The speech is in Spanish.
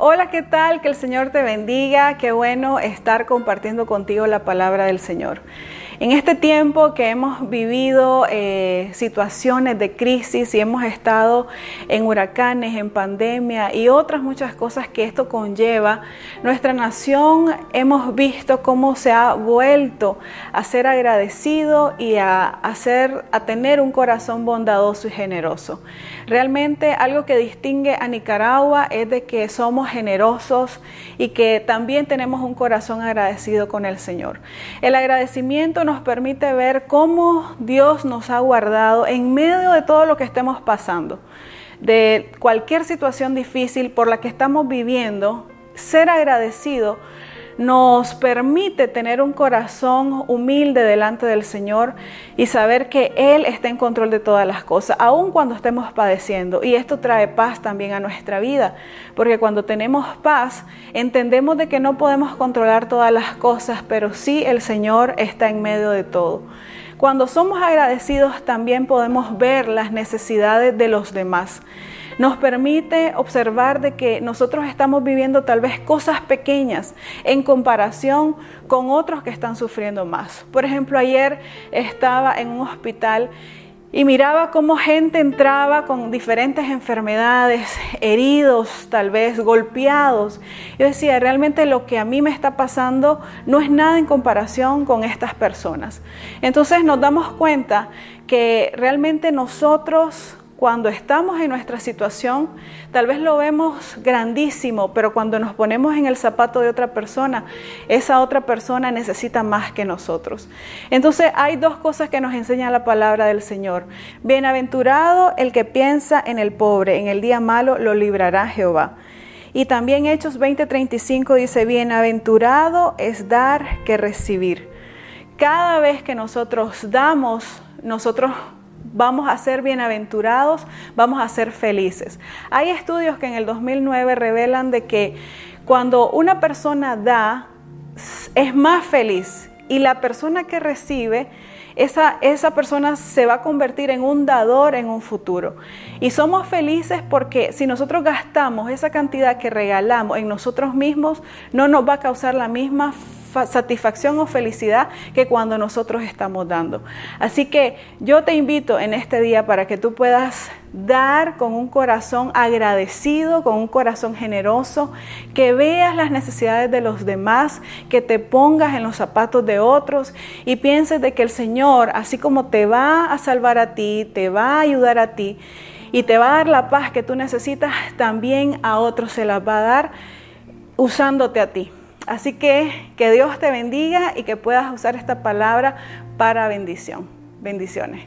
Hola, ¿qué tal? Que el Señor te bendiga. Qué bueno estar compartiendo contigo la palabra del Señor. En este tiempo que hemos vivido eh, situaciones de crisis y hemos estado en huracanes, en pandemia y otras muchas cosas que esto conlleva, nuestra nación hemos visto cómo se ha vuelto a ser agradecido y a, a tener un corazón bondadoso y generoso. Realmente algo que distingue a Nicaragua es de que somos generosos y que también tenemos un corazón agradecido con el Señor. El agradecimiento nos permite ver cómo Dios nos ha guardado en medio de todo lo que estemos pasando, de cualquier situación difícil por la que estamos viviendo, ser agradecido nos permite tener un corazón humilde delante del Señor y saber que Él está en control de todas las cosas, aun cuando estemos padeciendo. Y esto trae paz también a nuestra vida, porque cuando tenemos paz, entendemos de que no podemos controlar todas las cosas, pero sí el Señor está en medio de todo. Cuando somos agradecidos también podemos ver las necesidades de los demás nos permite observar de que nosotros estamos viviendo tal vez cosas pequeñas en comparación con otros que están sufriendo más. Por ejemplo, ayer estaba en un hospital y miraba cómo gente entraba con diferentes enfermedades, heridos, tal vez golpeados. Yo decía, realmente lo que a mí me está pasando no es nada en comparación con estas personas. Entonces nos damos cuenta que realmente nosotros cuando estamos en nuestra situación, tal vez lo vemos grandísimo, pero cuando nos ponemos en el zapato de otra persona, esa otra persona necesita más que nosotros. Entonces hay dos cosas que nos enseña la palabra del Señor. Bienaventurado el que piensa en el pobre, en el día malo lo librará Jehová. Y también Hechos 20:35 dice, bienaventurado es dar que recibir. Cada vez que nosotros damos, nosotros vamos a ser bienaventurados, vamos a ser felices. Hay estudios que en el 2009 revelan de que cuando una persona da, es más feliz y la persona que recibe, esa, esa, persona se va a convertir en un dador en un futuro. Y somos felices porque si nosotros gastamos esa cantidad que regalamos en nosotros mismos, no nos va a causar la misma satisfacción o felicidad que cuando nosotros estamos dando. Así que yo te invito en este día para que tú puedas dar con un corazón agradecido, con un corazón generoso, que veas las necesidades de los demás, que te pongas en los zapatos de otros y pienses de que el Señor, así como te va a salvar a ti, te va a ayudar a ti y te va a dar la paz que tú necesitas, también a otros se las va a dar usándote a ti. Así que que Dios te bendiga y que puedas usar esta palabra para bendición. Bendiciones.